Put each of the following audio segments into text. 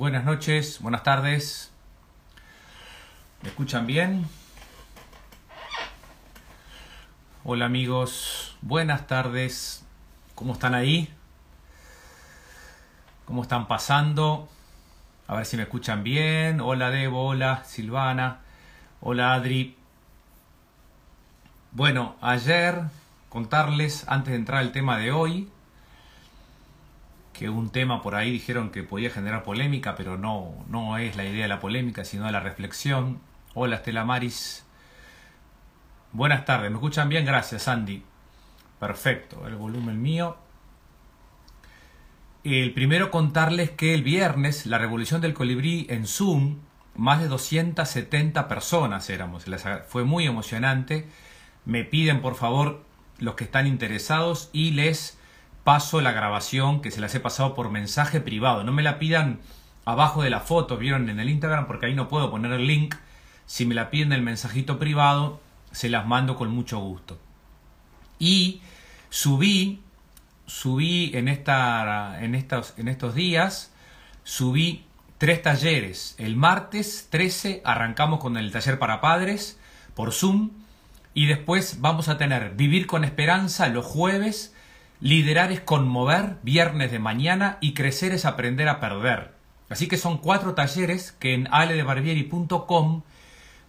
Buenas noches, buenas tardes. ¿Me escuchan bien? Hola amigos, buenas tardes. ¿Cómo están ahí? ¿Cómo están pasando? A ver si me escuchan bien. Hola Debo, hola Silvana, hola Adri. Bueno, ayer contarles, antes de entrar al tema de hoy, que un tema por ahí dijeron que podía generar polémica, pero no, no es la idea de la polémica, sino de la reflexión. Hola Estela Maris. Buenas tardes, ¿me escuchan bien? Gracias, Andy. Perfecto, el volumen mío. El primero contarles que el viernes la revolución del colibrí en Zoom, más de 270 personas éramos, fue muy emocionante. Me piden por favor los que están interesados y les paso la grabación que se las he pasado por mensaje privado. No me la pidan abajo de la foto, vieron en el Instagram, porque ahí no puedo poner el link. Si me la piden el mensajito privado, se las mando con mucho gusto. Y subí, subí en, esta, en, estos, en estos días, subí tres talleres. El martes 13 arrancamos con el taller para padres por Zoom y después vamos a tener Vivir con Esperanza los jueves, Liderar es conmover, viernes de mañana y Crecer es aprender a perder. Así que son cuatro talleres que en aledebarbieri.com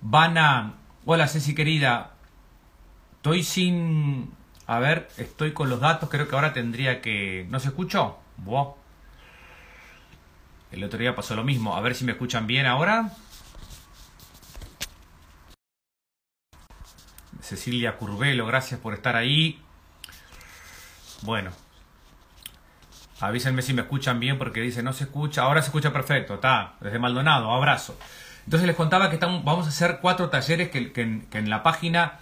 van a... Hola Ceci querida, estoy sin... A ver, estoy con los datos, creo que ahora tendría que... ¿No se escuchó? Buah. El otro día pasó lo mismo, a ver si me escuchan bien ahora. Cecilia Curvelo, gracias por estar ahí. Bueno, avísenme si me escuchan bien porque dice no se escucha, ahora se escucha perfecto, está, desde Maldonado, abrazo. Entonces les contaba que estamos, vamos a hacer cuatro talleres que, en la página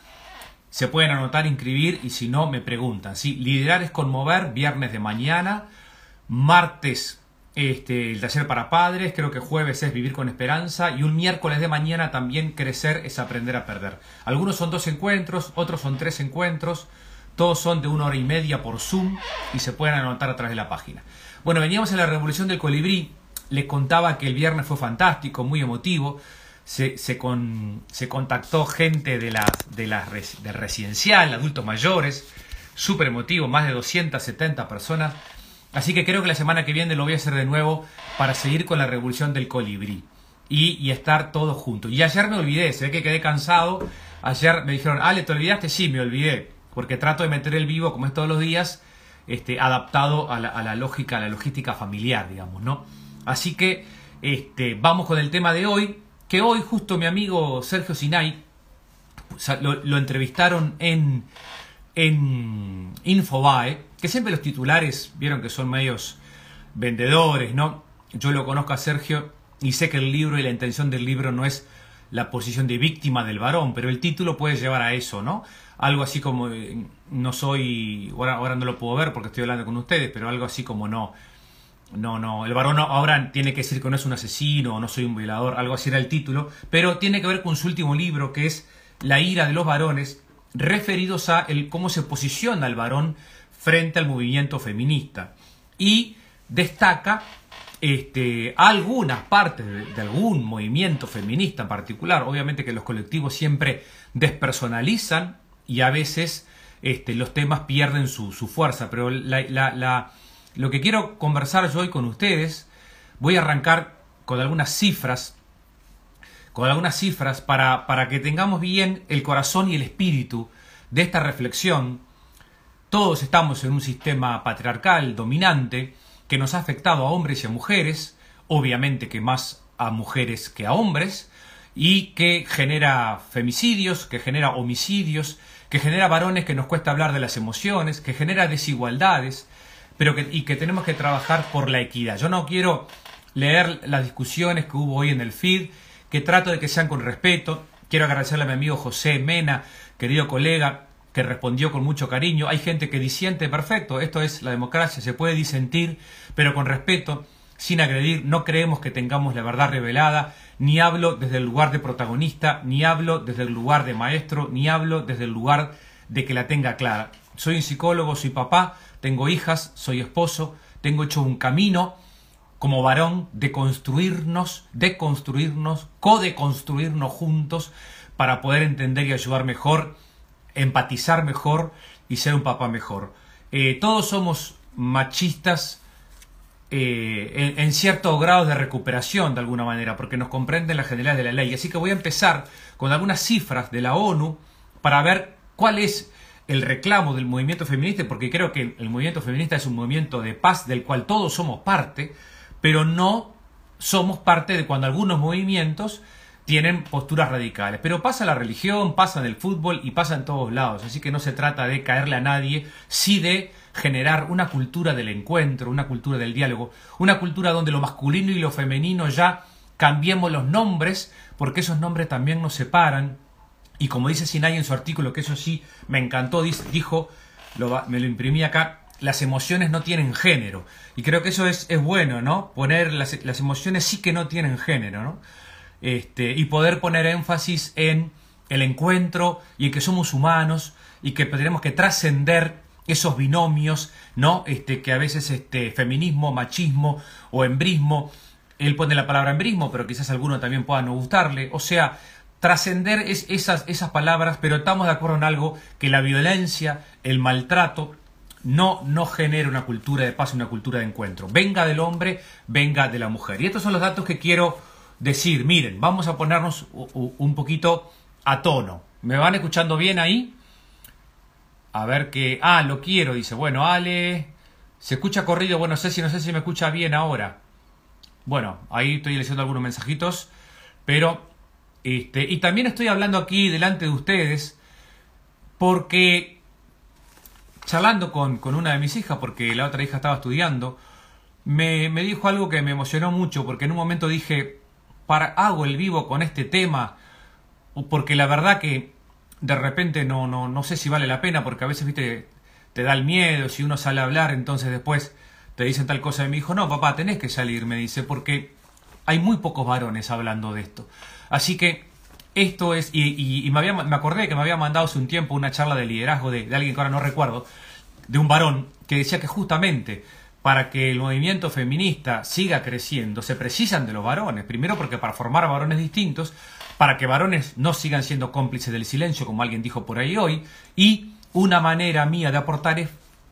se pueden anotar, inscribir y si no me preguntan. ¿sí? Liderar es conmover, viernes de mañana, martes este, el taller para padres, creo que jueves es vivir con esperanza y un miércoles de mañana también crecer es aprender a perder. Algunos son dos encuentros, otros son tres encuentros, todos son de una hora y media por Zoom y se pueden anotar a través de la página. Bueno, veníamos en la revolución del colibrí, les contaba que el viernes fue fantástico, muy emotivo, se, se, contactó gente de, las de, la, de residencial, adultos mayores, súper emotivo, más de 270 personas Así que creo que la semana que viene lo voy a hacer de nuevo para seguir con la revolución del colibrí y, estar todos juntos. Y ayer me olvidé, se ve que quedé cansado. Ayer me dijeron, Ale, ¿te olvidaste? Sí, me olvidé, porque trato de meter el vivo, como es todos los días, este, adaptado a la, lógica, a la logística familiar, digamos, ¿no? Así que este, vamos con el tema de hoy, que hoy justo mi amigo Sergio Sinay lo entrevistaron en en Infobae, que siempre los titulares vieron que son medios vendedores, ¿no? Yo lo conozco a Sergio y sé que el libro y la intención del libro no es la posición de víctima del varón, pero el título puede llevar a eso, ¿no? Algo así como, eh, no soy, ahora, ahora no lo puedo ver porque estoy hablando con ustedes, pero algo así como no, no, no, el varón ahora tiene que decir que no es un asesino o no soy un violador, algo así era el título, pero tiene que ver con su último libro que es La ira de los varones, referidos a el, cómo se posiciona el varón frente al movimiento feminista. Y destaca este, algunas partes de, algún movimiento feminista en particular. Obviamente que los colectivos siempre despersonalizan y a veces este, los temas pierden su, fuerza. Pero lo que quiero conversar yo hoy con ustedes, voy a arrancar con algunas cifras con algunas cifras para, para que tengamos bien el corazón y el espíritu de esta reflexión. Todos estamos en un sistema patriarcal dominante que nos ha afectado a hombres y a mujeres, obviamente que más a mujeres que a hombres, y que genera femicidios, que genera homicidios, que genera varones que nos cuesta hablar de las emociones, que genera desigualdades, pero que, y que tenemos que trabajar por la equidad. Yo no quiero leer las discusiones que hubo hoy en el feed que trato de que sean con respeto. Quiero agradecerle a mi amigo José Mena, querido colega, que respondió con mucho cariño. Hay gente que disiente, perfecto, esto es la democracia, se puede disentir, pero con respeto, sin agredir, no creemos que tengamos la verdad revelada, ni hablo desde el lugar de protagonista, ni hablo desde el lugar de maestro, ni hablo desde el lugar de que la tenga clara. Soy un psicólogo, soy papá, tengo hijas, soy esposo, tengo hecho un camino como varón, de construirnos, de construirnos, co-deconstruirnos juntos para poder entender y ayudar mejor, empatizar mejor y ser un papá mejor. Eh, todos somos machistas eh, en, cierto grado de recuperación de alguna manera, porque nos comprenden las generalidades de la ley. Así que voy a empezar con algunas cifras de la ONU para ver cuál es el reclamo del movimiento feminista, porque creo que el movimiento feminista es un movimiento de paz del cual todos somos parte, pero no somos parte de cuando algunos movimientos tienen posturas radicales. Pero pasa la religión, pasa en el fútbol y pasa en todos lados. Así que no se trata de caerle a nadie, sí de generar una cultura del encuentro, una cultura del diálogo, una cultura donde lo masculino y lo femenino ya cambiemos los nombres, porque esos nombres también nos separan. Y como dice Sinai en su artículo, que eso sí me encantó, dijo, me lo imprimí acá, las emociones no tienen género. Y creo que eso es, es bueno, ¿no? Poner las, las, emociones sí que no tienen género, ¿no? Este, y poder poner énfasis en el encuentro y en que somos humanos y que tenemos que trascender esos binomios, ¿no? Este, que a veces este, feminismo, machismo o embrismo, él pone la palabra embrismo, pero quizás alguno también pueda no gustarle, o sea, trascender es, esas, esas palabras, pero estamos de acuerdo en algo, que la violencia, el maltrato, no, no genera una cultura de paz, una cultura de encuentro. Venga del hombre, venga de la mujer. Y estos son los datos que quiero decir. Miren, vamos a ponernos un poquito a tono. ¿Me van escuchando bien ahí? A ver qué... Ah, lo quiero, dice. Bueno, Ale... Se escucha corrido. Bueno, sé si no sé si me escucha bien ahora. Bueno, ahí estoy leyendo algunos mensajitos. Pero... Este, y también estoy hablando aquí delante de ustedes porque charlando con, con, una de mis hijas, porque la otra hija estaba estudiando, me, me, dijo algo que me emocionó mucho, porque en un momento dije, para, hago el vivo con este tema, porque la verdad que de repente no, no, no sé si vale la pena, porque a veces, viste, te da el miedo, si uno sale a hablar, entonces después te dicen tal cosa de mi hijo, no, papá, tenés que salir, me dice, porque hay muy pocos varones hablando de esto. Así que esto es, y, y, me, había, me acordé que me había mandado hace un tiempo una charla de liderazgo de, de alguien que ahora no recuerdo, de un varón, que decía que justamente para que el movimiento feminista siga creciendo se precisan de los varones. Primero porque para formar varones distintos, para que varones no sigan siendo cómplices del silencio, como alguien dijo por ahí hoy, y una manera mía de aportar es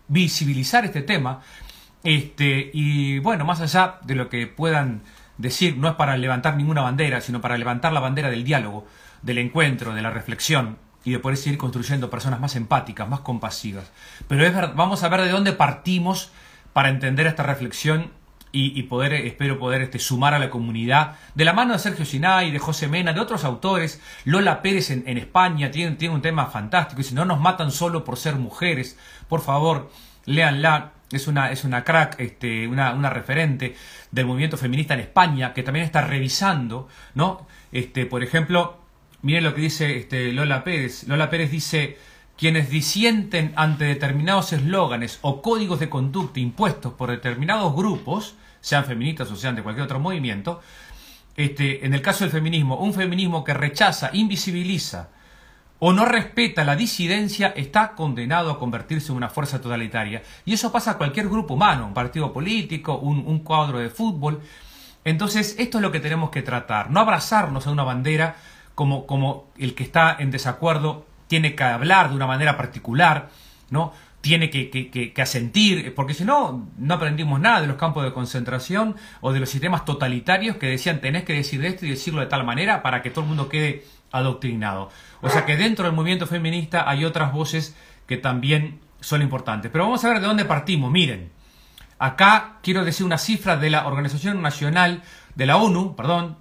visibilizar este tema. Este, y bueno, más allá de lo que puedan decir no es para levantar ninguna bandera, sino para levantar la bandera del diálogo, del encuentro, de la reflexión y de poder seguir construyendo personas más empáticas, más compasivas. Pero es vamos a ver de dónde partimos para entender esta reflexión y, poder, espero poder este, sumar a la comunidad, de la mano de Sergio Sinay, de José Mena, de otros autores, Lola Pérez en, España tiene, tiene un tema fantástico, si no nos matan solo por ser mujeres, por favor, léanla, es una, es una crack, este, una, una, referente del movimiento feminista en España, que también está revisando, ¿no? Este, por ejemplo, miren lo que dice este, Lola Pérez. Lola Pérez dice, quienes disienten ante determinados eslóganes o códigos de conducta impuestos por determinados grupos, sean feministas o sean de cualquier otro movimiento, este, en el caso del feminismo, un feminismo que rechaza, invisibiliza, o no respeta la disidencia está condenado a convertirse en una fuerza totalitaria. Y eso pasa a cualquier grupo humano, un partido político, un, cuadro de fútbol. Entonces, esto es lo que tenemos que tratar, no abrazarnos a una bandera como, como el que está en desacuerdo tiene que hablar de una manera particular, ¿no? Tiene que, asentir, porque si no, no aprendimos nada de los campos de concentración o de los sistemas totalitarios que decían tenés que decir esto y decirlo de tal manera para que todo el mundo quede adoctrinado. O sea que dentro del movimiento feminista hay otras voces que también son importantes. Pero vamos a ver de dónde partimos. Miren, acá quiero decir una cifra de la Organización Nacional de la ONU, perdón,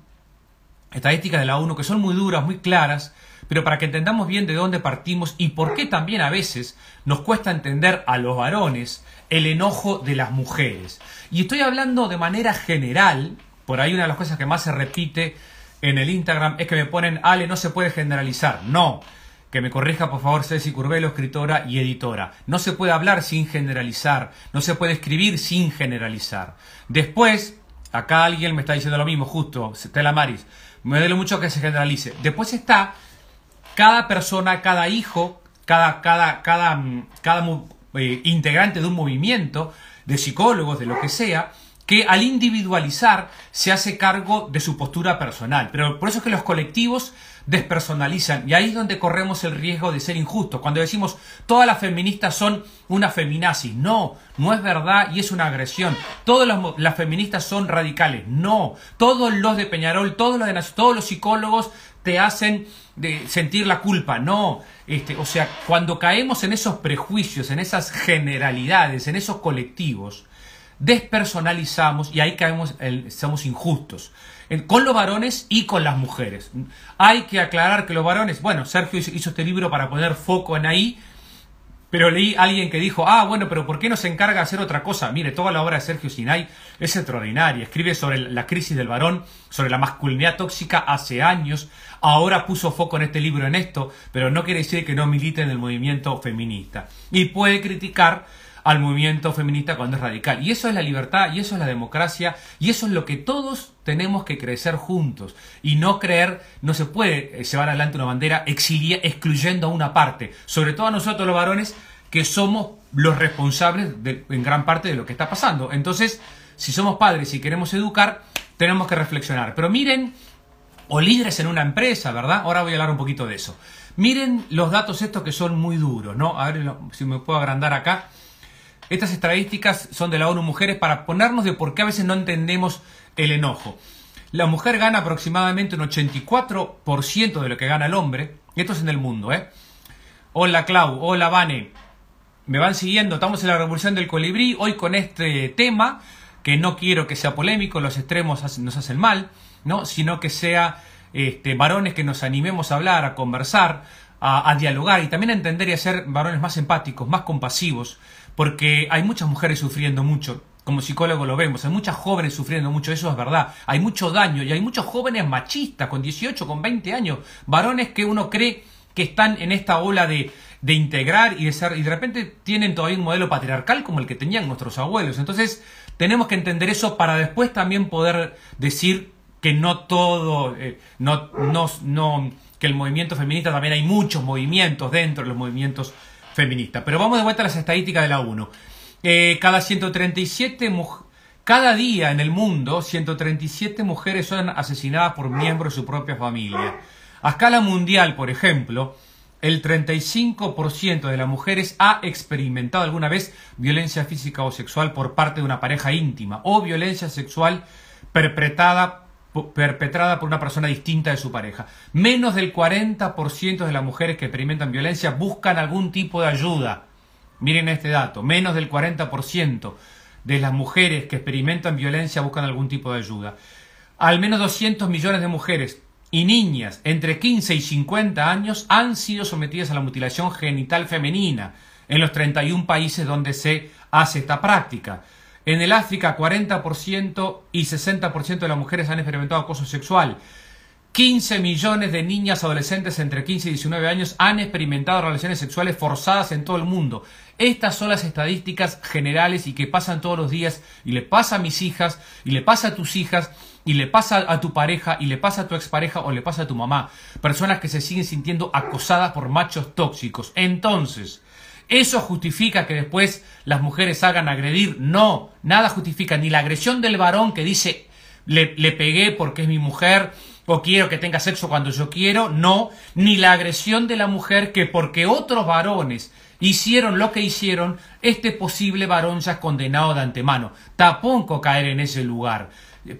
estadísticas de la ONU que son muy duras, muy claras, pero para que entendamos bien de dónde partimos y por qué también a veces nos cuesta entender a los varones el enojo de las mujeres. Y estoy hablando de manera general, por ahí una de las cosas que más se repite en el Instagram es que me ponen, Ale, no se puede generalizar. No, que me corrija por favor Ceci Curvelo, escritora y editora. No se puede hablar sin generalizar, no se puede escribir sin generalizar. Después, acá alguien me está diciendo lo mismo, justo, Stella Maris, me duele mucho que se generalice. Después está cada persona, cada hijo, cada, cada, cada, cada eh, integrante de un movimiento, de psicólogos, de lo que sea, que al individualizar se hace cargo de su postura personal. Pero por eso es que los colectivos despersonalizan y ahí es donde corremos el riesgo de ser injustos. Cuando decimos todas las feministas son una feminazi, no, no es verdad y es una agresión. Todas las, feministas son radicales, no. Todos los de Peñarol, todos los de todos los psicólogos te hacen de sentir la culpa, no. Este, o sea, cuando caemos en esos prejuicios, en esas generalidades, en esos colectivos, despersonalizamos y ahí caemos, somos injustos. Con los varones y con las mujeres. Hay que aclarar que los varones, bueno, Sergio hizo este libro para poner foco en ahí, pero leí a alguien que dijo, ah, bueno, pero ¿por qué no se encarga de hacer otra cosa? Mire, toda la obra de Sergio Sinay es extraordinaria. Escribe sobre la crisis del varón, sobre la masculinidad tóxica hace años. Ahora puso foco en este libro en esto, pero no quiere decir que no milite en el movimiento feminista. Y puede criticar al movimiento feminista cuando es radical. Y eso es la libertad, y eso es la democracia, y eso es lo que todos tenemos que crecer juntos. Y no creer, no se puede eh, llevar adelante una bandera exilia, excluyendo a una parte, sobre todo a nosotros los varones, que somos los responsables en gran parte de lo que está pasando. Entonces, si somos padres y queremos educar, tenemos que reflexionar. Pero miren, o líderes en una empresa, ¿verdad? Ahora voy a hablar un poquito de eso. Miren los datos estos que son muy duros, ¿no? A ver si me puedo agrandar acá. Estas estadísticas son de la ONU Mujeres para ponernos de por qué a veces no entendemos el enojo. La mujer gana aproximadamente un 84% de lo que gana el hombre. Esto es en el mundo, ¿eh? Hola Clau, hola Vane. Me van siguiendo, estamos en la revolución del colibrí. Hoy con este tema, que no quiero que sea polémico, los extremos nos hacen mal, ¿no? Sino que sea este, varones que nos animemos a hablar, a conversar, a, a dialogar y también a entender y a ser varones más empáticos, más compasivos porque hay muchas mujeres sufriendo mucho. Como psicólogo lo vemos, hay muchas jóvenes sufriendo mucho, eso es verdad. Hay mucho daño y hay muchos jóvenes machistas con 18, con 20 años, varones que uno cree que están en esta ola de, de integrar y de ser, y de repente tienen todavía un modelo patriarcal como el que tenían nuestros abuelos. Entonces, tenemos que entender eso para después también poder decir que no todo, eh, no, no, no, que el movimiento feminista también hay muchos movimientos dentro de los movimientos feminista. Pero vamos de vuelta a las estadísticas de la ONU. Eh, cada 137 cada día en el mundo, 137 mujeres son asesinadas por miembros de su propia familia. A escala mundial, por ejemplo, el 35% de las mujeres ha experimentado alguna vez violencia física o sexual por parte de una pareja íntima o violencia sexual perpetrada perpetrada por una persona distinta de su pareja. Menos del 40% de las mujeres que experimentan violencia buscan algún tipo de ayuda. Miren este dato, menos del 40% de las mujeres que experimentan violencia buscan algún tipo de ayuda. Al menos 200 millones de mujeres y niñas entre 15 y 50 años han sido sometidas a la mutilación genital femenina en los 31 países donde se hace esta práctica. En el África, 40% y 60% de las mujeres han experimentado acoso sexual. 15 millones de niñas adolescentes entre 15 y 19 años han experimentado relaciones sexuales forzadas en todo el mundo. Estas son las estadísticas generales y que pasan todos los días y le pasa a mis hijas y le pasa a tus hijas y le pasa a tu pareja y le pasa a tu expareja o le pasa a tu mamá. Personas que se siguen sintiendo acosadas por machos tóxicos. Entonces, ¿Eso justifica que después las mujeres hagan agredir? No, nada justifica ni la agresión del varón que dice le, le, pegué porque es mi mujer o quiero que tenga sexo cuando yo quiero, no, ni la agresión de la mujer que porque otros varones hicieron lo que hicieron, este posible varón ya es condenado de antemano. Tampoco caer en ese lugar.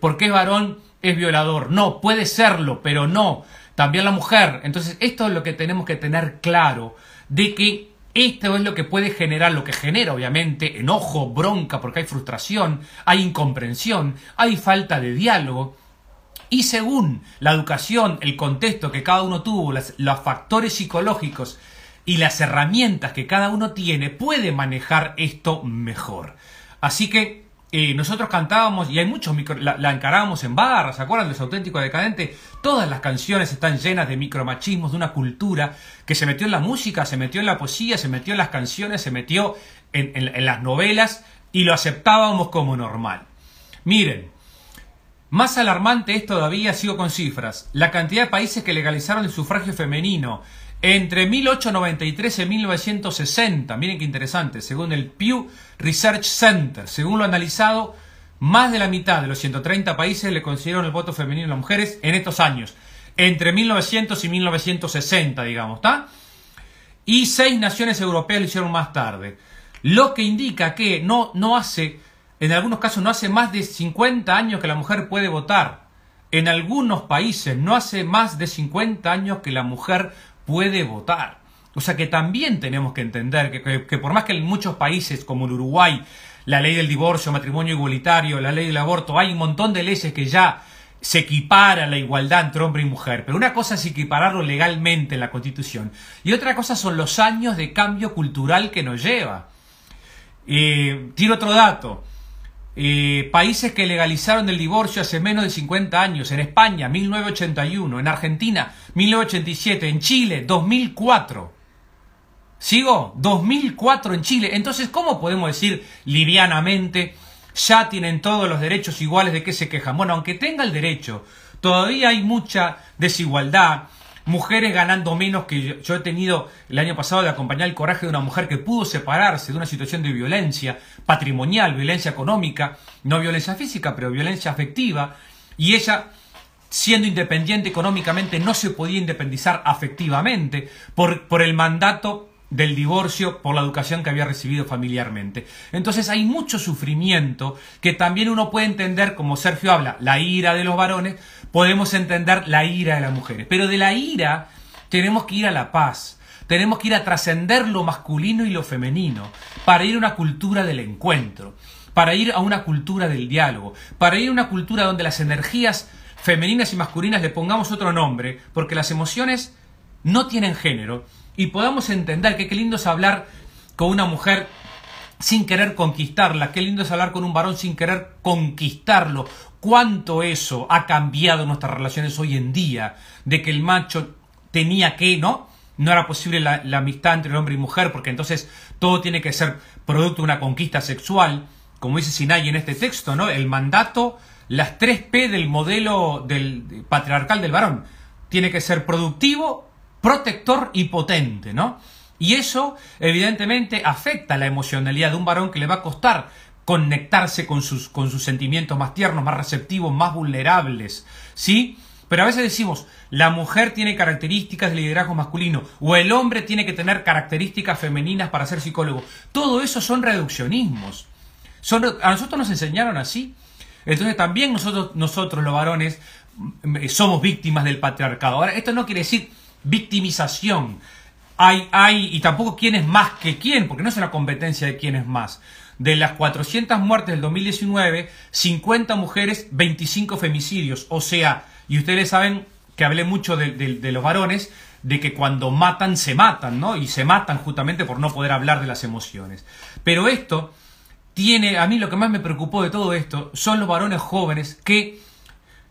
Porque es varón, es violador. No, puede serlo, pero no. También la mujer. Entonces, esto es lo que tenemos que tener claro, de que esto es lo que puede generar, lo que genera obviamente enojo, bronca, porque hay frustración, hay incomprensión, hay falta de diálogo. Y según la educación, el contexto que cada uno tuvo, los factores psicológicos y las herramientas que cada uno tiene, puede manejar esto mejor. Así que eh, nosotros cantábamos, y hay muchos micro, la, encarábamos en barras, ¿se acuerdan los auténticos decadente? Todas las canciones están llenas de micromachismos, de una cultura que se metió en la música, se metió en la poesía, se metió en las canciones, se metió en, las novelas y lo aceptábamos como normal. Miren, más alarmante es todavía, sigo con cifras, la cantidad de países que legalizaron el sufragio femenino entre 1893 y 1960, miren qué interesante, según el Pew Research Center, según lo analizado, más de la mitad de los 130 países le concedieron el voto femenino a las mujeres en estos años, entre 1900 y 1960, digamos, ¿está? Y seis naciones europeas lo hicieron más tarde. Lo que indica que no, no hace, en algunos casos no hace más de 50 años que la mujer puede votar. En algunos países no hace más de 50 años que la mujer puede votar. O sea que también tenemos que entender que, que por más que en muchos países como el Uruguay la ley del divorcio, matrimonio igualitario, la ley del aborto, hay un montón de leyes que ya se equipara la igualdad entre hombre y mujer, pero una cosa es equipararlo legalmente en la Constitución y otra cosa son los años de cambio cultural que nos lleva. Eh, tiro otro dato. Países que legalizaron el divorcio hace menos de 50 años, en España 1981, en Argentina 1987, en Chile 2004. ¿Sigo? 2004 en Chile. Entonces, ¿cómo podemos decir livianamente, ya tienen todos los derechos iguales de qué se quejan? Bueno, aunque tenga el derecho, todavía hay mucha desigualdad. Mujeres ganando menos que yo, he tenido el año pasado de acompañar el coraje de una mujer que pudo separarse de una situación de violencia patrimonial, violencia económica, no violencia física, pero violencia afectiva, y ella siendo independiente económicamente no se podía independizar afectivamente por, por el mandato del divorcio por la educación que había recibido familiarmente. Entonces hay mucho sufrimiento que también uno puede entender, como Sergio habla, la ira de los varones, podemos entender la ira de las mujeres. Pero de la ira tenemos que ir a la paz, tenemos que ir a trascender lo masculino y lo femenino, para ir a una cultura del encuentro, para ir a una cultura del diálogo, para ir a una cultura donde las energías femeninas y masculinas le pongamos otro nombre, porque las emociones no tienen género y podamos entender que qué lindo es hablar con una mujer sin querer conquistarla, qué lindo es hablar con un varón sin querer conquistarlo, cuánto eso ha cambiado nuestras relaciones hoy en día, de que el macho tenía que, ¿no? No era posible la, amistad entre hombre y mujer, porque entonces todo tiene que ser producto de una conquista sexual, como dice Sinai en este texto, ¿no? El mandato, las tres P del modelo del patriarcal del varón. Tiene que ser productivo, protector y potente, ¿no? Y eso, evidentemente, afecta la emocionalidad de un varón que le va a costar conectarse con sus, con sus sentimientos más tiernos, más receptivos, más vulnerables, ¿sí? Pero a veces decimos, la mujer tiene características de liderazgo masculino o el hombre tiene que tener características femeninas para ser psicólogo. Todo eso son reduccionismos. Son, a nosotros nos enseñaron así. Entonces también nosotros, nosotros los varones mm, somos víctimas del patriarcado. Ahora, esto no quiere decir victimización. Hay, hay, y tampoco quién es más que quién, porque no es una competencia de quién es más. De las 400 muertes del 2019, 50 mujeres, 25 femicidios. O sea, y ustedes saben que hablé mucho de, de, los varones, de que cuando matan se matan, ¿no? Y se matan justamente por no poder hablar de las emociones. Pero esto tiene, a mí lo que más me preocupó de todo esto son los varones jóvenes que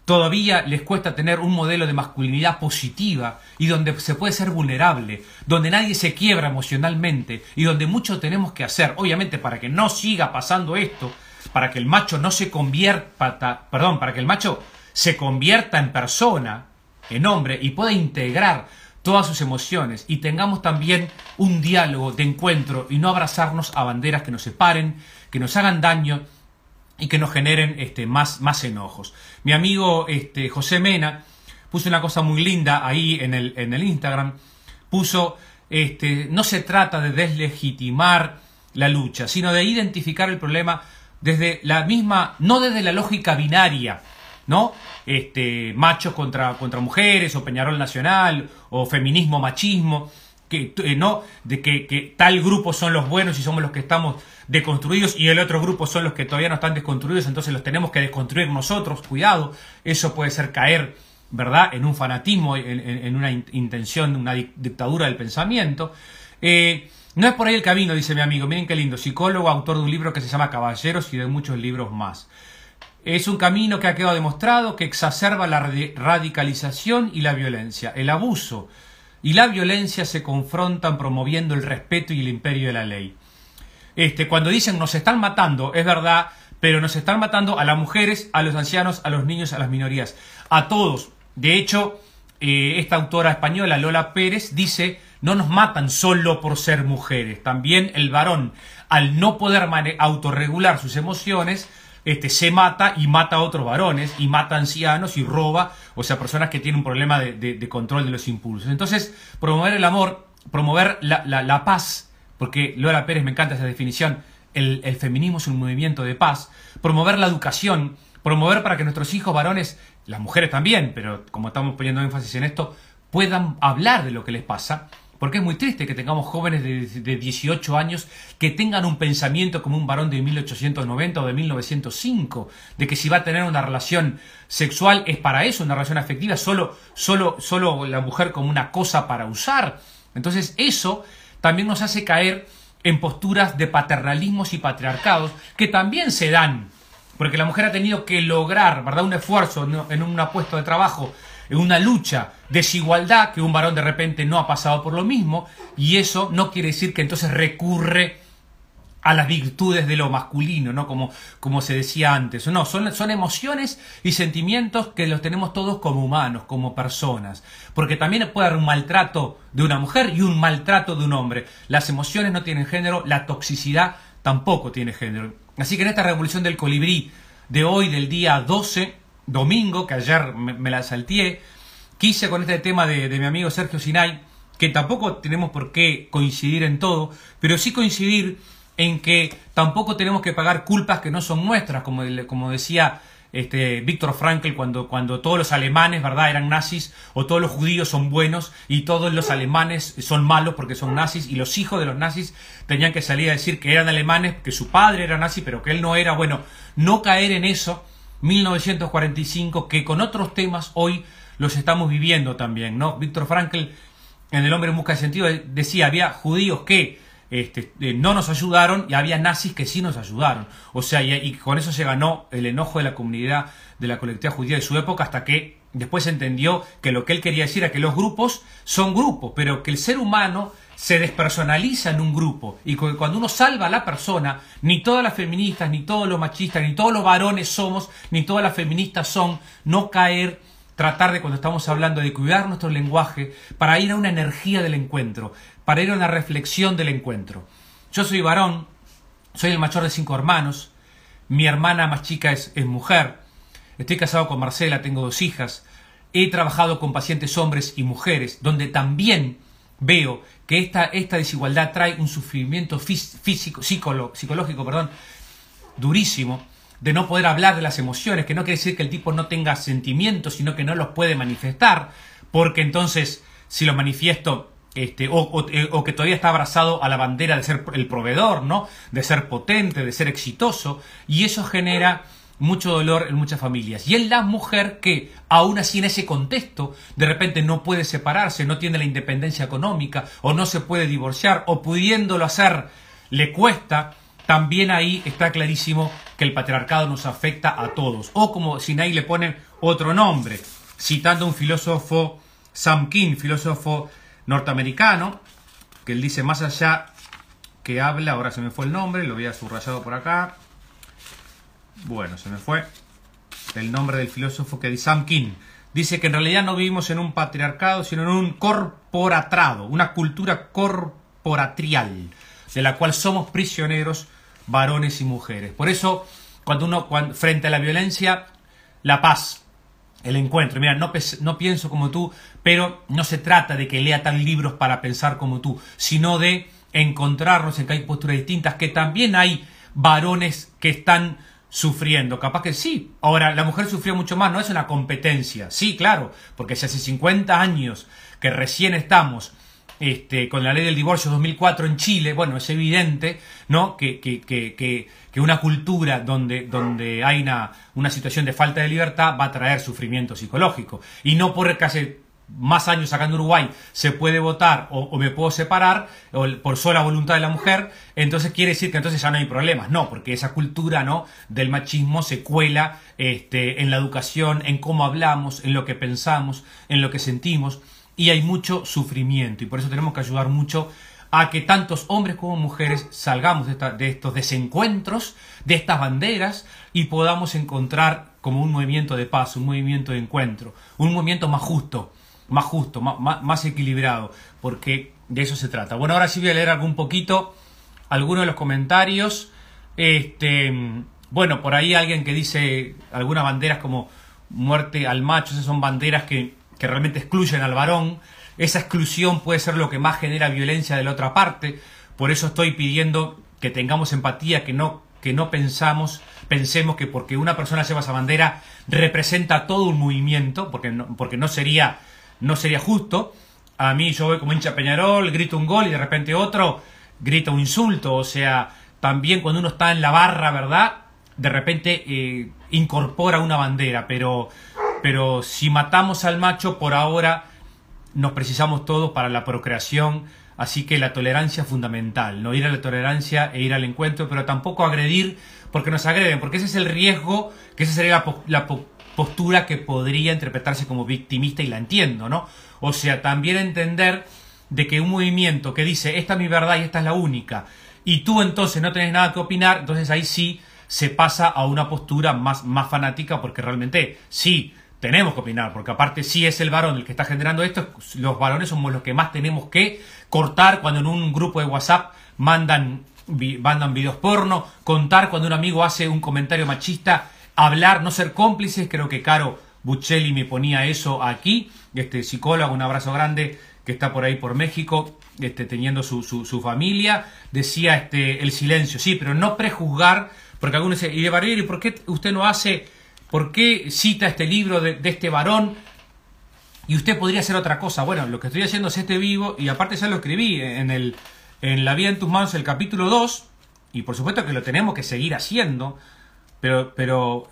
todavía les cuesta tener un modelo de masculinidad positiva y donde se puede ser vulnerable, donde nadie se quiebra emocionalmente y donde mucho tenemos que hacer, obviamente para que no siga pasando esto, para que el macho no se convierta, perdón, para que el macho se convierta en persona, en hombre y pueda integrar todas sus emociones y tengamos también un diálogo de encuentro y no abrazarnos a banderas que nos separen, que nos hagan daño y que nos generen este, más, más enojos. Mi amigo este, José Mena puso una cosa muy linda ahí en el, en el Instagram. Puso, este, no se trata de deslegitimar la lucha, sino de identificar el problema desde la misma, no desde la lógica binaria, ¿no? Este, machos contra, contra mujeres, o Peñarol Nacional, o feminismo, machismo, que, eh, no, de que, tal grupo son los buenos y somos los que estamos deconstruidos y el otro grupo son los que todavía no están desconstruidos, entonces los tenemos que desconstruir nosotros, cuidado, eso puede ser caer, ¿verdad?, en un fanatismo, en, una intención, una dictadura del pensamiento. Eh, no es por ahí el camino, dice mi amigo, miren qué lindo, psicólogo, autor de un libro que se llama Caballeros y de muchos libros más. Es un camino que ha quedado demostrado que exacerba la radicalización y la violencia, el abuso y la violencia se confrontan promoviendo el respeto y el imperio de la ley. Este, cuando dicen nos están matando, es verdad, pero nos están matando a las mujeres, a los ancianos, a los niños, a las minorías, a todos. De hecho, eh, esta autora española, Lola Pérez, dice, no nos matan solo por ser mujeres, también el varón, al no poder autorregular sus emociones, este, se mata y mata a otros varones, y mata a ancianos y roba, o sea, personas que tienen un problema de, control de los impulsos. Entonces, promover el amor, promover la, paz, porque Lola Pérez me encanta esa definición, el, el feminismo es un movimiento de paz, promover la educación, promover para que nuestros hijos varones, las mujeres también, pero como estamos poniendo énfasis en esto, puedan hablar de lo que les pasa, porque es muy triste que tengamos jóvenes de, 18 años que tengan un pensamiento como un varón de 1890 o de 1905, de que si va a tener una relación sexual es para eso, una relación afectiva, solo, solo, solo la mujer como una cosa para usar. Entonces eso también nos hace caer en posturas de paternalismos y patriarcados que también se dan, porque la mujer ha tenido que lograr, ¿verdad?, un esfuerzo en un puesto de trabajo en una lucha, desigualdad, que un varón de repente no ha pasado por lo mismo, y eso no quiere decir que entonces recurre a las virtudes de lo masculino, ¿no? Como, como se decía antes. No, son, son emociones y sentimientos que los tenemos todos como humanos, como personas. Porque también puede haber un maltrato de una mujer y un maltrato de un hombre. Las emociones no tienen género, la toxicidad tampoco tiene género. Así que en esta revolución del colibrí de hoy, del día 12, domingo, que ayer me, la salteé, quise con este tema de, mi amigo Sergio Sinay, que tampoco tenemos por qué coincidir en todo, pero sí coincidir en que tampoco tenemos que pagar culpas que no son nuestras, como, como decía este, Víctor Frankl cuando, cuando todos los alemanes ¿verdad? eran nazis o todos los judíos son buenos y todos los alemanes son malos porque son nazis y los hijos de los nazis tenían que salir a decir que eran alemanes, que su padre era nazi pero que él no era. Bueno, no caer en eso 1945, que con otros temas hoy los estamos viviendo también, ¿no? Víctor Frankl, en El hombre en busca de sentido, decía, había judíos que este, eh, no nos ayudaron y había nazis que sí nos ayudaron. O sea, y, con eso se ganó el enojo de la comunidad, de la colectividad judía de su época, hasta que después entendió que lo que él quería decir era que los grupos son grupos, pero que el ser humano se despersonaliza en un grupo y cuando uno salva a la persona, ni todas las feministas, ni todos los machistas, ni todos los varones somos, ni todas las feministas son, no caer, tratar de cuando estamos hablando de cuidar nuestro lenguaje para ir a una energía del encuentro, para ir a una reflexión del encuentro. Yo soy varón, soy el mayor de cinco hermanos, mi hermana más chica es, es mujer, estoy casado con Marcela, tengo dos hijas, he trabajado con pacientes hombres y mujeres, donde también veo que esta, esta desigualdad trae un sufrimiento físico, psicológico perdón, durísimo, de no poder hablar de las emociones, que no quiere decir que el tipo no tenga sentimientos, sino que no los puede manifestar, porque entonces si los manifiesto este, o, eh, o, que todavía está abrazado a la bandera de ser el proveedor, ¿no? De ser potente, de ser exitoso, y eso genera mucho dolor en muchas familias. Y es la mujer que, aún así en ese contexto, de repente no puede separarse, no tiene la independencia económica, o no se puede divorciar, o pudiéndolo hacer le cuesta, también ahí está clarísimo que el patriarcado nos afecta a todos. O como si nadie le pone otro nombre, citando a un filósofo, Sam King, filósofo norteamericano, que él dice más allá que habla, ahora se me fue el nombre, lo había subrayado por acá, bueno, se me fue el nombre del filósofo que dice Sam King. Dice que en realidad no vivimos en un patriarcado, sino en un corporatrado, una cultura corporatrial, de la cual somos prisioneros varones y mujeres. Por eso, cuando uno, frente a la violencia, la paz, el encuentro. Mira, no, no, pienso como tú, pero no se trata de que lea tal libros para pensar como tú, sino de encontrarnos en que hay posturas distintas, que también hay varones que están sufriendo. Capaz que sí. Ahora, la mujer sufrió mucho más, no es una competencia. Sí, claro, porque si hace 50 años que recién estamos este, con la ley del divorcio 2004 en Chile, bueno, es evidente ¿no? que, que, que, que una cultura donde, donde hay una, una situación de falta de libertad va a traer sufrimiento psicológico. Y no por hace más años acá en Uruguay se puede votar o, me puedo separar o por sola voluntad de la mujer, entonces quiere decir que entonces ya no hay problemas. No, porque esa cultura ¿no? del machismo se cuela este, en la educación, en cómo hablamos, en lo que pensamos, en lo que sentimos, y hay mucho sufrimiento. Y por eso tenemos que ayudar mucho a que tantos hombres como mujeres salgamos de, de estos desencuentros, de estas banderas, y podamos encontrar como un movimiento de paz, un movimiento de encuentro, un movimiento más justo más justo, más, más, equilibrado, porque de eso se trata. Bueno, ahora sí voy a leer algún poquito, algunos de los comentarios. Este, Bueno, por ahí alguien que dice algunas banderas como muerte al macho, esas son banderas que, que realmente excluyen al varón. Esa exclusión puede ser lo que más genera violencia de la otra parte. Por eso estoy pidiendo que tengamos empatía, que no, que no pensamos, pensemos que porque una persona lleva esa bandera representa todo un movimiento, porque no, porque no sería, no sería justo. A mí yo voy como hincha Peñarol, grito un gol y de repente otro grita un insulto. O sea, también cuando uno está en la barra, ¿verdad? De repente eh, incorpora una bandera, pero, pero si matamos al macho por ahora nos precisamos todos para la procreación, así que la tolerancia es fundamental, no ir a la tolerancia e ir al encuentro, pero tampoco agredir porque nos agreden, porque ese es el riesgo, que esa sería la, postura que podría interpretarse como victimista y la entiendo, ¿no? O sea, también entender de que un movimiento que dice esta es mi verdad y esta es la única, y tú entonces no tenés nada que opinar, entonces ahí sí se pasa a una postura más, más fanática porque realmente sí, tenemos que opinar, porque aparte si es el varón el que está generando esto, los varones somos los que más tenemos que cortar cuando en un grupo de WhatsApp mandan, mandan videos porno, contar cuando un amigo hace un comentario machista, hablar, no ser cómplices, creo que Caro Buccelli me ponía eso aquí, este psicólogo, un abrazo grande que está por ahí por México, este, teniendo su, su, familia, decía este, el silencio, sí, pero no prejuzgar, porque algunos dicen, y de ¿y por qué usted no hace ¿Por qué cita este libro de, este varón? Y usted podría hacer otra cosa. Bueno, lo que estoy haciendo es este vivo, y aparte ya lo escribí en, el, en La vida en tus manos, el capítulo 2, y por supuesto que lo tenemos que seguir haciendo, pero, pero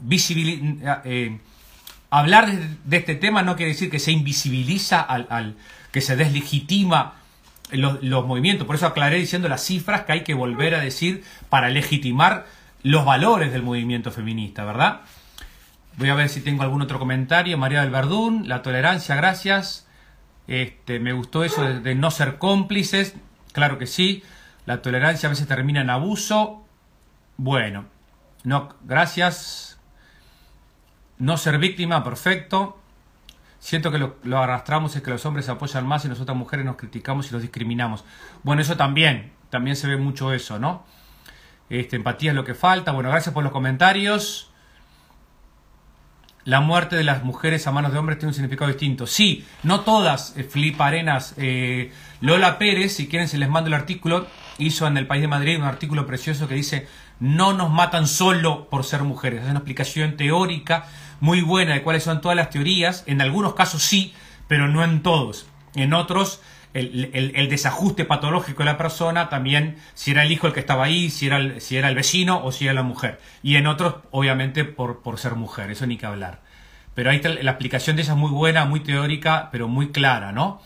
eh, hablar de, este tema no quiere decir que se invisibiliza, al, que se deslegitima los, los, movimientos. Por eso aclaré diciendo las cifras que hay que volver a decir para legitimar los valores del movimiento feminista, ¿verdad? Voy a ver si tengo algún otro comentario. María del Verdún, la tolerancia, gracias. Este, me gustó eso de, no ser cómplices. Claro que sí. La tolerancia a veces termina en abuso. Bueno, no, gracias. No ser víctima, perfecto. Siento que lo, lo, arrastramos es que los hombres se apoyan más y nosotras mujeres nos criticamos y los discriminamos. Bueno, eso también, también se ve mucho eso, ¿no? Este, empatía es lo que falta. Bueno, gracias por los comentarios la muerte de las mujeres a manos de hombres tiene un significado distinto. Sí, no todas, eh, Filipa Arenas. Eh, Lola Pérez, si quieren se les mando el artículo, hizo en el País de Madrid un artículo precioso que dice, no nos matan solo por ser mujeres. Es una explicación teórica muy buena de cuáles son todas las teorías. En algunos casos sí, pero no en todos. En otros el, desajuste patológico de la persona, también si era el hijo el que estaba ahí, si era el, si era el vecino o si era la mujer. Y en otros, obviamente, por, por ser mujer, eso ni que hablar. Pero ahí la explicación de esa es muy buena, muy teórica, pero muy clara, ¿no?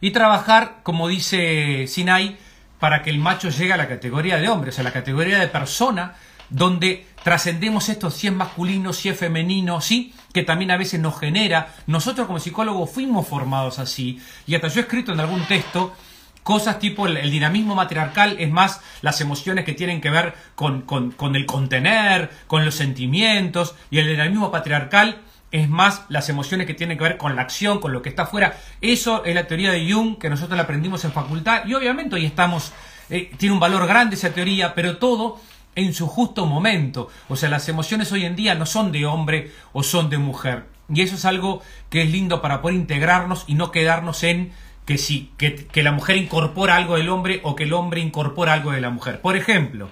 Y trabajar, como dice Sinai, para que el macho llegue a la categoría de hombre, o sea, la categoría de persona, donde trascendemos esto si es masculino, si es femenino, sí, que también a veces nos genera. Nosotros como psicólogos fuimos formados así, y hasta yo he escrito en algún texto cosas tipo el, dinamismo matriarcal es más las emociones que tienen que ver con, con, el contener, con los sentimientos, y el dinamismo patriarcal es más las emociones que tienen que ver con la acción, con lo que está afuera. Eso es la teoría de Jung que nosotros la aprendimos en facultad y obviamente hoy estamos, eh, tiene un valor grande esa teoría, pero todo en su justo momento. O sea, las emociones hoy en día no son de hombre o son de mujer. Y eso es algo que es lindo para poder integrarnos y no quedarnos en que sí, que, la mujer incorpora algo del hombre o que el hombre incorpora algo de la mujer. Por ejemplo,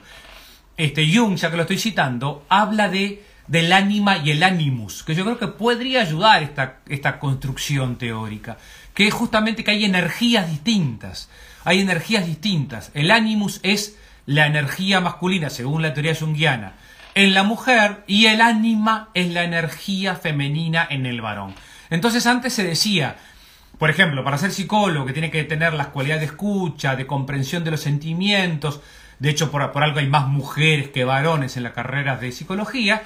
este Jung, ya que lo estoy citando, habla de del ánima y el animus, que yo creo que podría ayudar esta, esta construcción teórica, que es justamente que hay energías distintas, hay energías distintas. El animus es la energía masculina, según la teoría junguiana, en la mujer y el ánima es la energía femenina en el varón. Entonces antes se decía, por ejemplo, para ser psicólogo que tiene que tener las cualidades de escucha, de comprensión de los sentimientos, de hecho por, algo hay más mujeres que varones en las carreras de psicología,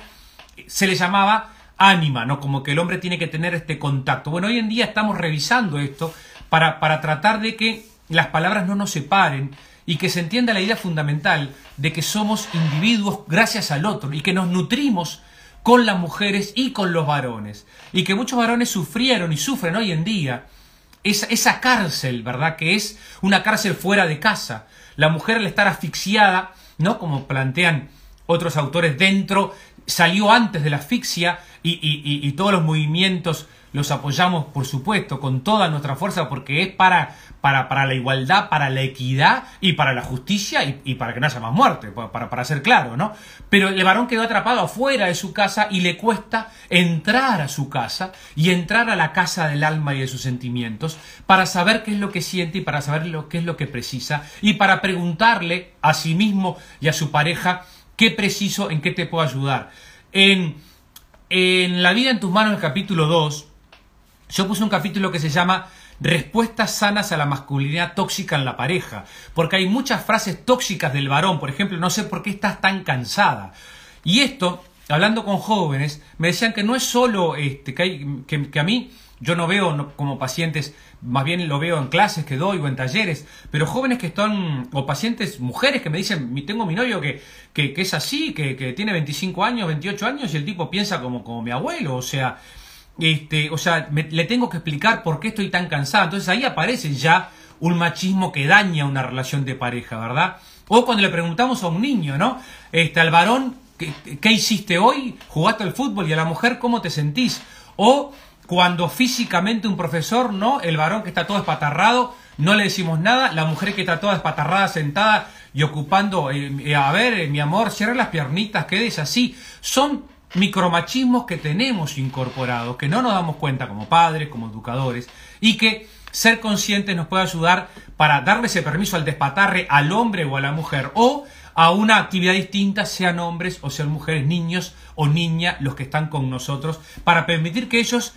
se le llamaba ánima, ¿no? Como que el hombre tiene que tener este contacto. Bueno, hoy en día estamos revisando esto para, para tratar de que las palabras no nos separen y que se entienda la idea fundamental de que somos individuos gracias al otro y que nos nutrimos con las mujeres y con los varones. Y que muchos varones sufrieron y sufren hoy en día esa, esa cárcel, ¿verdad? Que es una cárcel fuera de casa. La mujer al estar asfixiada, ¿no? Como plantean otros autores dentro, salió antes de la asfixia y, y todos los movimientos los apoyamos, por supuesto, con toda nuestra fuerza porque es para, para, para la igualdad, para la equidad y para la justicia y, para que no haya más muerte, para, para ser claro, ¿no? Pero el varón quedó atrapado afuera de su casa y le cuesta entrar a su casa y entrar a la casa del alma y de sus sentimientos para saber qué es lo que siente y para saber lo, qué es lo que precisa y para preguntarle a sí mismo y a su pareja qué preciso, en qué te puedo ayudar. En, en La vida en tus manos, el capítulo 2, yo puse un capítulo que se llama Respuestas sanas a la masculinidad tóxica en la pareja, porque hay muchas frases tóxicas del varón, por ejemplo, no sé por qué estás tan cansada. Y esto, hablando con jóvenes, me decían que no es solo este, que, que, a mí yo no veo como pacientes, más bien lo veo en clases que doy o en talleres, pero jóvenes que están, o pacientes, mujeres que me dicen, tengo mi novio que, que, es así, que, que, tiene 25 años, 28 años y el tipo piensa como, como mi abuelo, o sea, este, o sea, le tengo que explicar por qué estoy tan cansada. Entonces ahí aparece ya un machismo que daña una relación de pareja, ¿verdad? O cuando le preguntamos a un niño, ¿no? Este, al varón, ¿qué, ¿qué, hiciste hoy? ¿Jugaste al fútbol? Y a la mujer, ¿cómo te sentís? O cuando físicamente un profesor, ¿no? El varón que está todo espatarrado, no le decimos nada. La mujer que está toda espatarrada, sentada y ocupando, eh, eh, a ver, eh, mi amor, cierra las piernitas, quedes así. Son micromachismos que tenemos incorporados, que no nos damos cuenta como padres, como educadores, y que ser conscientes nos puede ayudar para darle ese permiso al despatarre al hombre o a la mujer, o a una actividad distinta, sean hombres o sean mujeres, niños o niñas los que están con nosotros, para permitir que ellos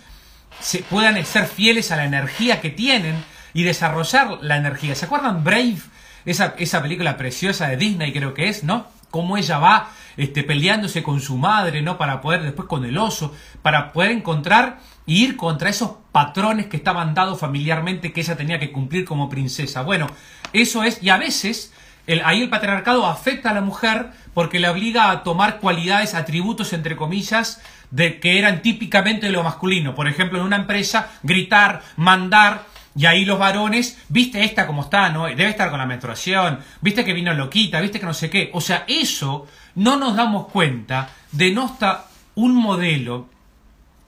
se puedan ser fieles a la energía que tienen y desarrollar la energía. ¿Se acuerdan Brave? Esa, esa película preciosa de Disney creo que es, ¿no? Cómo ella va este, peleándose con su madre, ¿no? Para poder después con el oso, para poder encontrar y ir contra esos patrones que estaban dados familiarmente que ella tenía que cumplir como princesa. Bueno, eso es, y a veces el, ahí el patriarcado afecta a la mujer porque le obliga a tomar cualidades, atributos, entre comillas, de que eran típicamente de lo masculino. Por ejemplo, en una empresa, gritar, mandar, y ahí los varones, viste esta como está, ¿no? Debe estar con la menstruación, viste que vino loquita, viste que no sé qué. O sea, eso no nos damos cuenta de no estar un modelo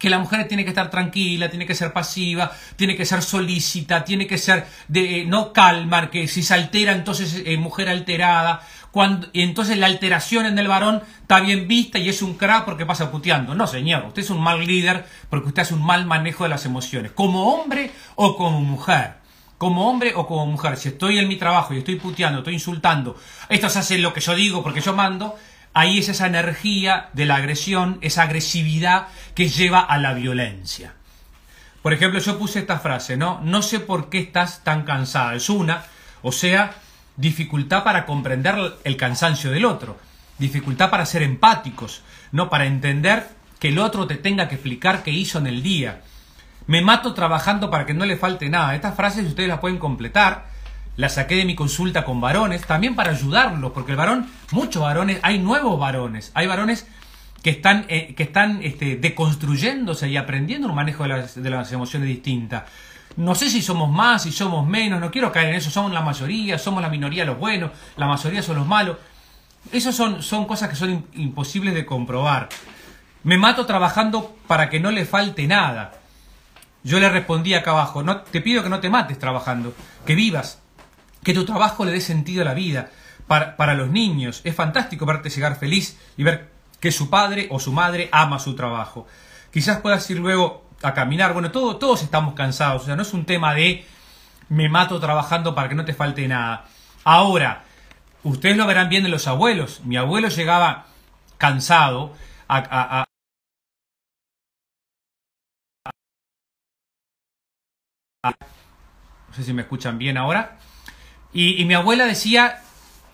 que la mujer tiene que estar tranquila, tiene que ser pasiva, tiene que ser solícita, tiene que ser de eh, no calma, que si se altera entonces es eh, mujer alterada, cuando, y entonces la alteración en el varón está bien vista y es un crack porque pasa puteando. No, señor, usted es un mal líder porque usted hace un mal manejo de las emociones, como hombre o como mujer. Como hombre o como mujer, si estoy en mi trabajo y estoy puteando, estoy insultando, estos hacen lo que yo digo porque yo mando, ahí es esa energía de la agresión, esa agresividad que lleva a la violencia. Por ejemplo, yo puse esta frase, ¿no? No sé por qué estás tan cansada. Es una, o sea, dificultad para comprender el cansancio del otro, dificultad para ser empáticos, ¿no? Para entender que el otro te tenga que explicar qué hizo en el día. Me mato trabajando para que no le falte nada. Estas frases ustedes las pueden completar la saqué de mi consulta con varones, también para ayudarlos, porque el varón, muchos varones, hay nuevos varones, hay varones que están, eh, que están este, deconstruyéndose y aprendiendo un manejo de las, de las emociones distintas. No sé si somos más, si somos menos, no quiero caer en eso, somos la mayoría, somos la minoría los buenos, la mayoría son los malos. Esas son, son cosas que son imposibles de comprobar. Me mato trabajando para que no le falte nada. Yo le respondí acá abajo, no, te pido que no te mates trabajando, que vivas, que tu trabajo le dé sentido a la vida. Para, los niños es fantástico verte llegar feliz y ver que su padre o su madre ama su trabajo. Quizás puedas ir luego a caminar. Bueno, todo, todos estamos cansados. O sea, no es un tema de me mato trabajando para que no te falte nada. Ahora, ustedes lo verán bien de los abuelos. Mi abuelo llegaba cansado a, no sé si me escuchan bien ahora. Y, mi abuela decía,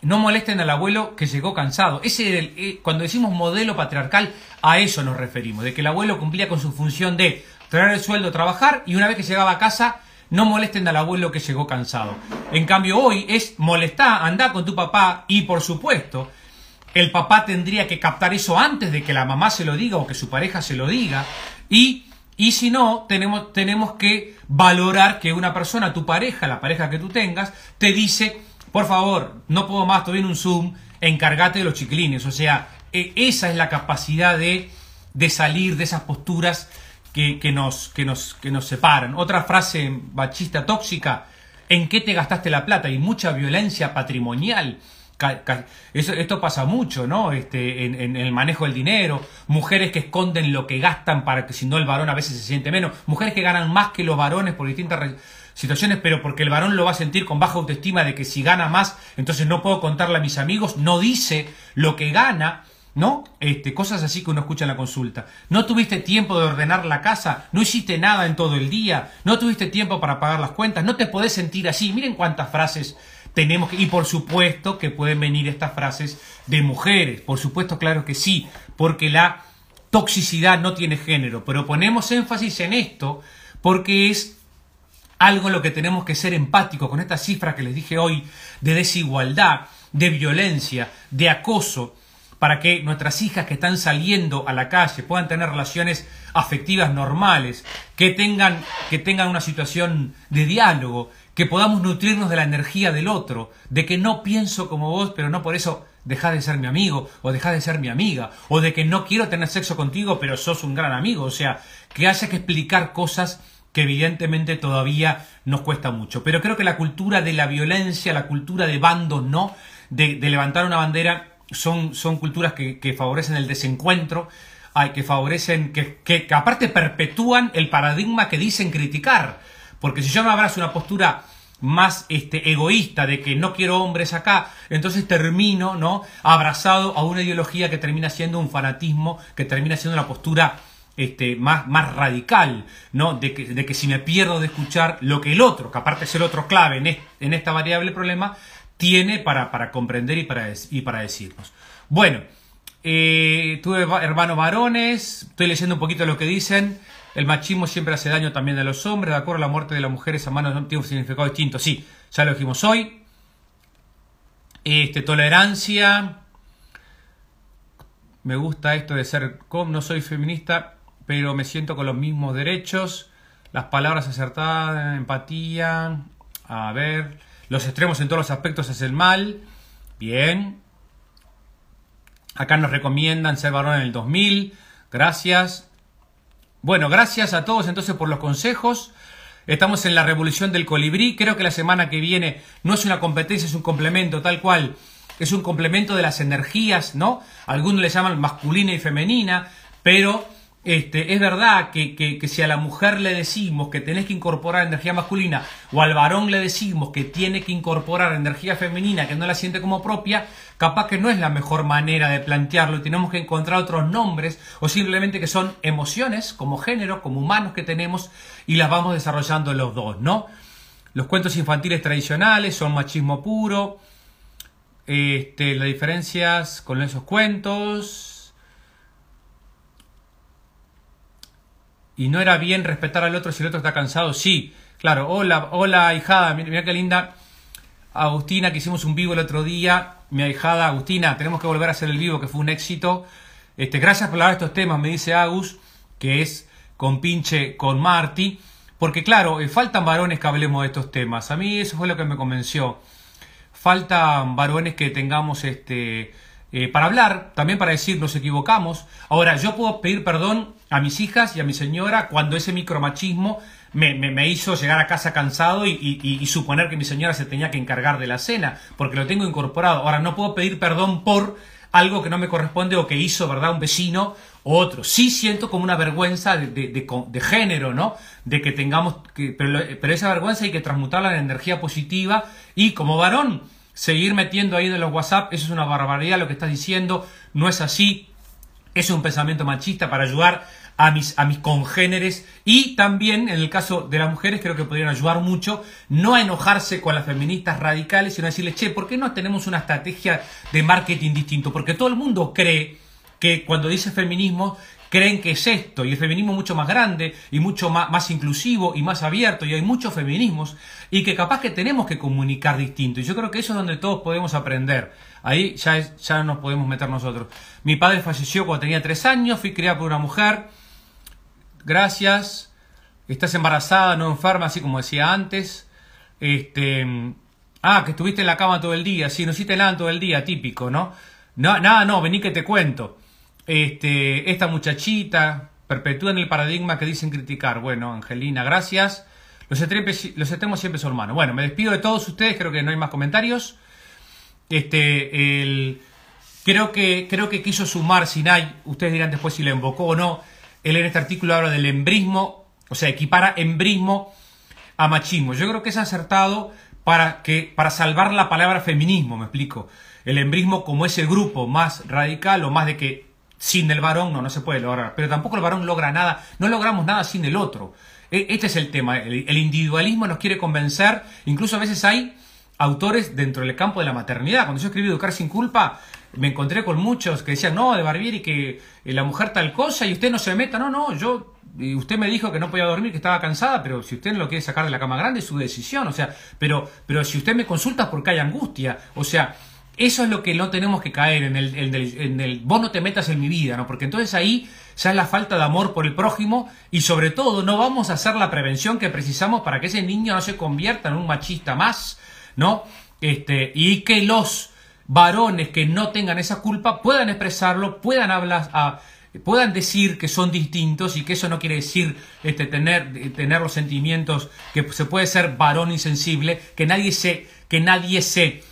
no molesten al abuelo que llegó cansado. Ese, eh, cuando decimos modelo patriarcal, a eso nos referimos, de que el abuelo cumplía con su función de traer el sueldo, trabajar, y una vez que llegaba a casa, no molesten al abuelo que llegó cansado. En cambio, hoy es molestar, andar con tu papá, y por supuesto, el papá tendría que captar eso antes de que la mamá se lo diga o que su pareja se lo diga, y, y si no, tenemos, tenemos que valorar que una persona, tu pareja, la pareja que tú tengas, te dice, por favor, no puedo más, estoy en un Zoom, encárgate de los chiquilines. O sea, e, esa es la capacidad de, de salir de esas posturas que, que, nos, que, nos, que nos separan. Otra frase machista tóxica, ¿en qué te gastaste la plata? Y mucha violencia patrimonial. Eso, esto pasa mucho, ¿no? Este, en, el manejo del dinero, mujeres que esconden lo que gastan para que si no el varón a veces se siente menos, mujeres que ganan más que los varones por distintas situaciones, pero porque el varón lo va a sentir con baja autoestima de que si gana más, entonces no puedo contarle a mis amigos, no dice lo que gana, ¿no? Este, cosas así que uno escucha en la consulta. No tuviste tiempo de ordenar la casa, no hiciste nada en todo el día, no tuviste tiempo para pagar las cuentas, no te podés sentir así. Miren cuántas frases tenemos que, y por supuesto que pueden venir estas frases de mujeres, por supuesto, claro que sí, porque la toxicidad no tiene género, pero ponemos énfasis en esto porque es algo en lo que tenemos que ser empáticos con esta cifra que les dije hoy de desigualdad, de violencia, de acoso, para que nuestras hijas que están saliendo a la calle puedan tener relaciones afectivas normales, que tengan, que tengan una situación de diálogo, que podamos nutrirnos de la energía del otro, de que no pienso como vos, pero no por eso dejás de ser mi amigo o dejás de ser mi amiga, o de que no quiero tener sexo contigo, pero sos un gran amigo, o sea, que haya que explicar cosas que evidentemente todavía nos cuesta mucho. Pero creo que la cultura de la violencia, la cultura de bandos, ¿no? De, levantar una bandera, son, son culturas que, favorecen el desencuentro, hay, que favorecen, que, que, aparte perpetúan el paradigma que dicen criticar. Porque si yo me abrazo una postura más este, egoísta de que no quiero hombres acá, entonces termino ¿no? abrazado a una ideología que termina siendo un fanatismo, que termina siendo una postura este, más, más radical, ¿no? De que, de que, si me pierdo de escuchar lo que el otro, que aparte es el otro clave en, en esta variable problema, tiene para, para comprender y para, y para decirnos. Bueno, eh, tuve hermanos varones, estoy leyendo un poquito lo que dicen. El machismo siempre hace daño también a los hombres, de acuerdo, la muerte de las mujeres a manos tiene un significado distinto. Sí, ya lo dijimos hoy. Este, tolerancia. Me gusta esto de ser com, no soy feminista, pero me siento con los mismos derechos, las palabras acertadas, empatía, a ver, los extremos en todos los aspectos es el mal, bien. Acá nos recomiendan ser varón en el 2000, gracias. Bueno, gracias a todos entonces por los consejos. Estamos en la revolución del colibrí. Creo que la semana que viene no es una competencia, es un complemento, tal cual. Es un complemento de las energías, ¿no? Algunos le llaman masculina y femenina, pero este, es verdad que, que, si a la mujer le decimos que tenés que incorporar energía masculina o al varón le decimos que tiene que incorporar energía femenina que no la siente como propia, capaz que no es la mejor manera de plantearlo y tenemos que encontrar otros nombres o simplemente que son emociones como género, como humanos que tenemos y las vamos desarrollando los dos, ¿no? Los cuentos infantiles tradicionales son machismo puro, este, las diferencias con esos cuentos, y no era bien respetar al otro si el otro está cansado. Sí, claro. Hola, hola, hijada. Mira, qué linda. Agustina, que hicimos un vivo el otro día. Mi ahijada, Agustina, tenemos que volver a hacer el vivo, que fue un éxito. Este, gracias por hablar de estos temas, me dice Agus, que es con pinche con Marty. Porque claro, eh, faltan varones que hablemos de estos temas. A mí eso fue lo que me convenció. Faltan varones que tengamos este eh, para hablar, también para decir nos equivocamos. Ahora, yo puedo pedir perdón a mis hijas y a mi señora cuando ese micromachismo me, me, hizo llegar a casa cansado y, suponer que mi señora se tenía que encargar de la cena, porque lo tengo incorporado. Ahora, no puedo pedir perdón por algo que no me corresponde o que hizo, ¿verdad?, un vecino o otro. Sí siento como una vergüenza de, de, género, ¿no? De que tengamos que... Pero, pero esa vergüenza hay que transmutarla en energía positiva y como varón seguir metiendo ahí de los WhatsApp, eso es una barbaridad lo que estás diciendo, no es así, es un pensamiento machista para ayudar a mis, a mis congéneres y también en el caso de las mujeres creo que podrían ayudar mucho no a enojarse con las feministas radicales, sino a decirles, che, ¿por qué no tenemos una estrategia de marketing distinto? Porque todo el mundo cree que cuando dice feminismo creen que es esto, y el feminismo es mucho más grande, y mucho más, más, inclusivo, y más abierto, y hay muchos feminismos, y que capaz que tenemos que comunicar distinto, y yo creo que eso es donde todos podemos aprender, ahí ya, ya nos podemos meter nosotros. Mi padre falleció cuando tenía tres años, fui criada por una mujer, gracias, estás embarazada, no enferma, así como decía antes, este... Ah, que estuviste en la cama todo el día, sí, no hiciste nada todo el día, típico, ¿no? No, nada, no, vení que te cuento. Este, esta muchachita perpetúan el paradigma que dicen criticar. Bueno, Angelina, gracias. Los, los extremos siempre son humanos. Bueno, me despido de todos ustedes, creo que no hay más comentarios. Este, el, creo, que, creo que quiso sumar Sinai, ustedes dirán después si lo invocó o no. Él en este artículo habla del embrismo, o sea, equipara embrismo a machismo. Yo creo que es acertado para, que, para salvar la palabra feminismo, me explico. El embrismo como ese grupo más radical o más de que sin el varón no, no se puede lograr. Pero tampoco el varón logra nada, no logramos nada sin el otro. E, este es el tema. El individualismo nos quiere convencer. Incluso a veces hay autores dentro del campo de la maternidad. Cuando yo escribí Educar sin culpa, me encontré con muchos que decían, no, de Barbieri que eh, la mujer tal cosa y usted no se meta. No, no, yo usted me dijo que no podía dormir, que estaba cansada, pero si usted no lo quiere sacar de la cama grande es su decisión, o sea, pero, pero si usted me consulta porque hay angustia, o sea, eso es lo que no tenemos que caer en el, en el, en el vos no te metas en mi vida, ¿no? Porque entonces ahí ya es la falta de amor por el prójimo y sobre todo no vamos a hacer la prevención que precisamos para que ese niño no se convierta en un machista más, ¿no? Este, y que los varones que no tengan esa culpa puedan expresarlo, puedan hablar, a, puedan decir que son distintos y que eso no quiere decir este, tener, tener los sentimientos, que se puede ser varón insensible, que nadie se, que nadie se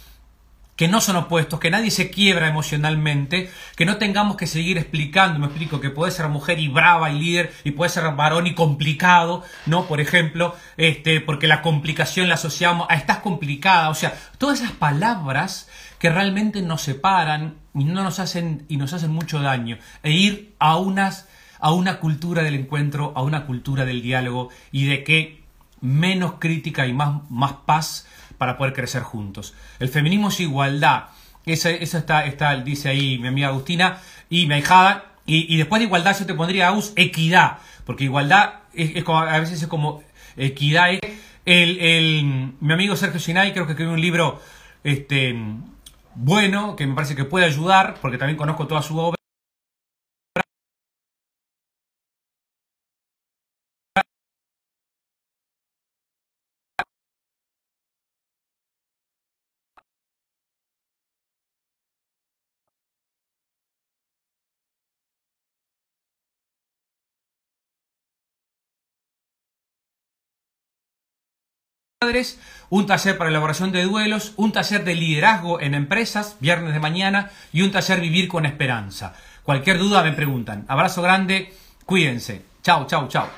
que no son opuestos, que nadie se quiebra emocionalmente, que no tengamos que seguir explicando, me explico, que puede ser mujer y brava y líder y puede ser varón y complicado, ¿no? Por ejemplo, este, porque la complicación la asociamos a estás complicada, o sea, todas esas palabras que realmente nos separan y no nos hacen y nos hacen mucho daño e ir a unas a una cultura del encuentro, a una cultura del diálogo y de que menos crítica y más, más paz para poder crecer juntos. El feminismo es igualdad. Eso, eso está, está, dice ahí mi amiga Agustina y mi ahijada. Y, después de igualdad yo te pondría Aus equidad. Porque igualdad es, como, a veces es como equidad. El, el, mi amigo Sergio Sinay creo que escribió un libro este, bueno que me parece que puede ayudar porque también conozco toda su obra. Un taller para elaboración de duelos, un taller de liderazgo en empresas, viernes de mañana, y un taller Vivir con Esperanza. Cualquier duda me preguntan. Abrazo grande, cuídense. Chao, chao, chao.